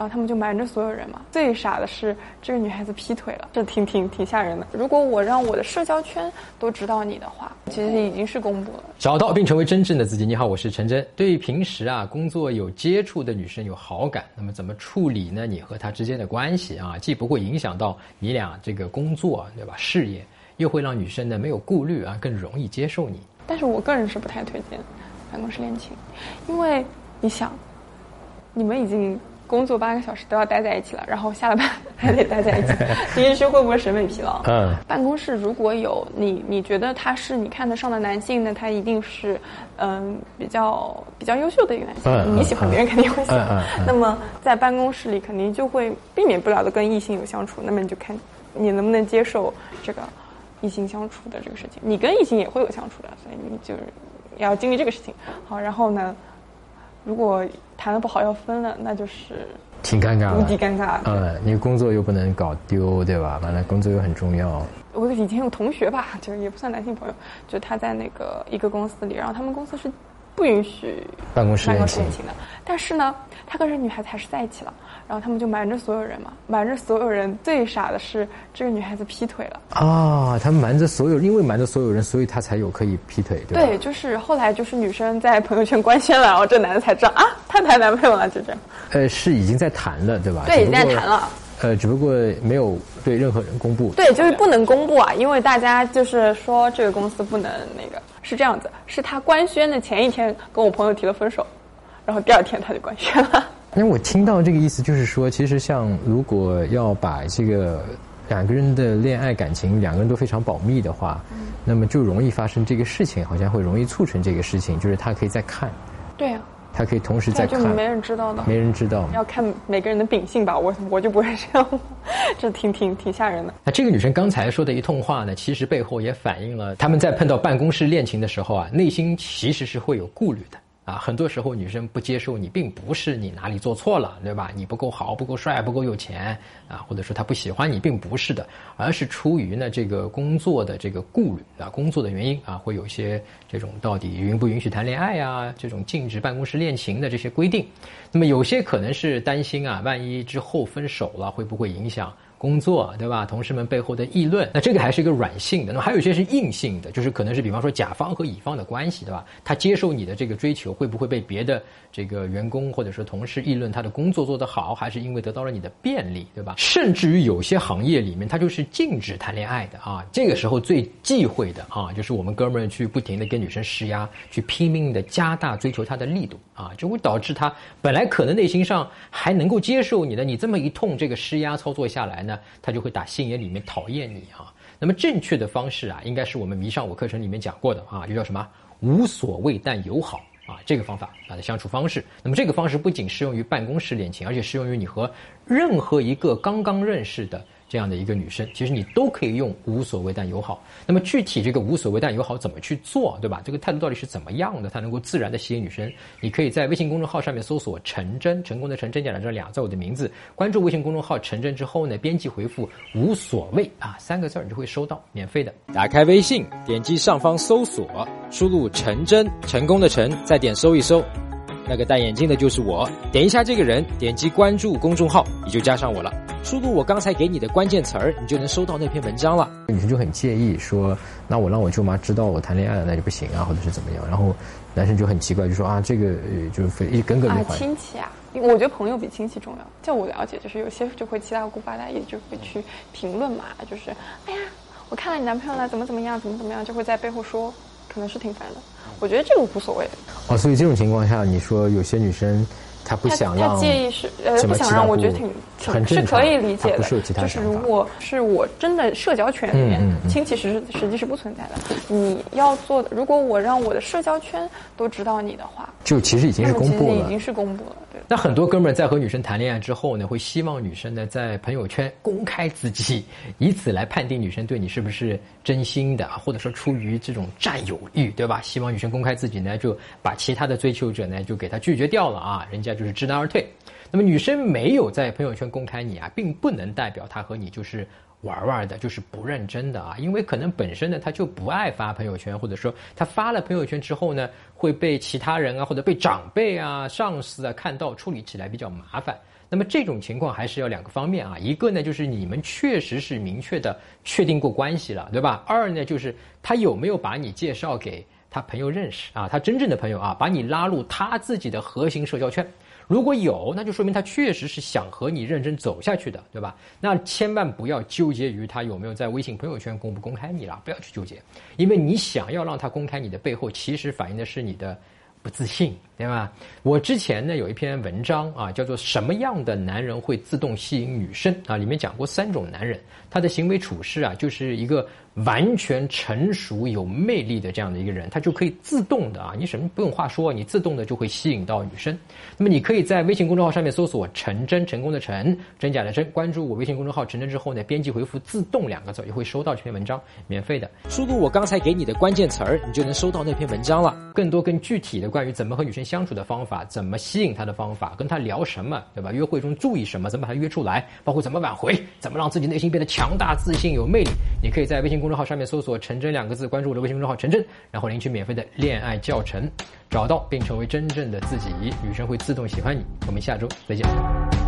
然后他们就瞒着所有人嘛。最傻的是这个女孩子劈腿了，这挺挺挺吓人的。如果我让我的社交圈都知道你的话，其实已经是公布了。找到并成为真正的自己。你好，我是陈真。对平时啊工作有接触的女生有好感，那么怎么处理呢？你和她之间的关系啊，既不会影响到你俩这个工作对吧？事业又会让女生呢没有顾虑啊，更容易接受你。但是我个人是不太推荐办公室恋情，因为你想，你们已经工作八个小时都要待在一起了，然后下了班 还得待在一起，你是说会不会审美疲劳？嗯，办公室如果有你，你觉得他是你看得上的男性，那他一定是嗯比较比较优秀的一个男性，你喜欢别人肯定会喜欢。那么在办公室里肯定就会避免不了的跟异性有相处，那么你就看你能不能接受这个。异性相处的这个事情，你跟异性也会有相处的，所以你就是要经历这个事情。好，然后呢，如果谈的不好要分了，那就是挺尴尬，无敌尴尬。嗯，你工作又不能搞丢，对吧？完了，工作又很重要。我以前有同学吧，就也不算男性朋友，就他在那个一个公司里，然后他们公司是。不允许办公室恋情的，但是呢，他跟这女孩子还是在一起了，然后他们就瞒着所有人嘛，瞒着所有人。最傻的是这个女孩子劈腿了啊！他瞒着所有，因为瞒着所有人，所以他才有可以劈腿，对对，就是后来就是女生在朋友圈官宣了，然后这男的才知道啊，他谈男朋友了，就这样。呃，是已经在谈了，对吧？对，已经在谈了。呃，只不过没有对任何人公布。对，就是不能公布啊，因为大家就是说这个公司不能那个。是这样子，是他官宣的前一天跟我朋友提了分手，然后第二天他就官宣了。那我听到这个意思就是说，其实像如果要把这个两个人的恋爱感情两个人都非常保密的话，那么就容易发生这个事情，好像会容易促成这个事情，就是他可以再看。对啊。他可以同时在看，就没人知道的，没人知道。要看每个人的秉性吧，我我就不会这样，这挺挺挺吓人的。那这个女生刚才说的一通话呢，其实背后也反映了他们在碰到办公室恋情的时候啊，内心其实是会有顾虑的。啊，很多时候女生不接受你，并不是你哪里做错了，对吧？你不够好，不够帅，不够有钱啊，或者说她不喜欢你，并不是的，而是出于呢这个工作的这个顾虑啊，工作的原因啊，会有一些这种到底允不允许谈恋爱啊，这种禁止办公室恋情的这些规定。那么有些可能是担心啊，万一之后分手了，会不会影响？工作对吧？同事们背后的议论，那这个还是一个软性的。那么还有一些是硬性的，就是可能是比方说甲方和乙方的关系，对吧？他接受你的这个追求，会不会被别的这个员工或者说同事议论他的工作做得好，还是因为得到了你的便利，对吧？甚至于有些行业里面，他就是禁止谈恋爱的啊。这个时候最忌讳的啊，就是我们哥们儿去不停的跟女生施压，去拼命的加大追求她的力度啊，就会导致他本来可能内心上还能够接受你的，你这么一通这个施压操作下来呢。他就会打心眼里面讨厌你啊。那么正确的方式啊，应该是我们迷上我课程里面讲过的啊，就叫什么无所谓但友好啊，这个方法啊的相处方式。那么这个方式不仅适用于办公室恋情，而且适用于你和任何一个刚刚认识的。这样的一个女生，其实你都可以用无所谓但友好。那么具体这个无所谓但友好怎么去做，对吧？这个态度到底是怎么样的，才能够自然的吸引女生？你可以在微信公众号上面搜索“陈真”，成功的陈真假的这俩字我的名字，关注微信公众号“陈真”之后呢，编辑回复“无所谓”啊三个字，你就会收到免费的。打开微信，点击上方搜索，输入“陈真”，成功的陈，再点搜一搜。那个戴眼镜的就是我，点一下这个人，点击关注公众号，你就加上我了。输入我刚才给你的关键词儿，你就能收到那篇文章了。女生就很介意，说那我让我舅妈知道我谈恋爱了，那就不行啊，或者是怎么样。然后男生就很奇怪，就说啊，这个就是一耿耿于怀。亲戚啊，我觉得朋友比亲戚重要。就我了解，就是有些就会七大姑八大姨就会去评论嘛，就是哎呀，我看了你男朋友了，怎么怎么样，怎么怎么样，就会在背后说。可能是挺烦的，我觉得这个无所谓。哦，所以这种情况下，你说有些女生。她不想让，她介意是呃不想让，我觉得挺挺是可以理解的。就是如果是我真的社交圈里面，亲戚实实际是不存在的。你要做的，如果我让我的社交圈都知道你的话，就其实已经是公布了，已经是公布了。对。那很多哥们儿在和女生谈恋爱之后呢，会希望女生呢在朋友圈公开自己，以此来判定女生对你是不是真心的，或者说出于这种占有欲，对吧？希望女生公开自己呢，就把其他的追求者呢就给他拒绝掉了啊，人家。就是知难而退，那么女生没有在朋友圈公开你啊，并不能代表她和你就是玩玩的，就是不认真的啊，因为可能本身呢，她就不爱发朋友圈，或者说她发了朋友圈之后呢，会被其他人啊，或者被长辈啊、上司啊看到，处理起来比较麻烦。那么这种情况还是要两个方面啊，一个呢就是你们确实是明确的确定过关系了，对吧？二呢就是他有没有把你介绍给他朋友认识啊，他真正的朋友啊，把你拉入他自己的核心社交圈。如果有，那就说明他确实是想和你认真走下去的，对吧？那千万不要纠结于他有没有在微信朋友圈公不公开你了，不要去纠结，因为你想要让他公开你的背后，其实反映的是你的不自信，对吧？我之前呢有一篇文章啊，叫做《什么样的男人会自动吸引女生》啊，里面讲过三种男人，他的行为处事啊，就是一个。完全成熟有魅力的这样的一个人，他就可以自动的啊，你什么不用话说，你自动的就会吸引到女生。那么你可以在微信公众号上面搜索“陈真”，成功的陈，真假的真，关注我微信公众号“陈真”之后呢，编辑回复“自动”两个字，就会收到这篇文章，免费的。输入我刚才给你的关键词儿，你就能收到那篇文章了。更多更具体的关于怎么和女生相处的方法，怎么吸引她的方法，跟她聊什么，对吧？约会中注意什么，怎么把她约出来，包括怎么挽回，怎么让自己内心变得强大、自信、有魅力，你可以在微信。公众号上面搜索“陈真”两个字，关注我的微信公众号“陈真”，然后领取免费的恋爱教程，找到并成为真正的自己，女生会自动喜欢你。我们下周再见。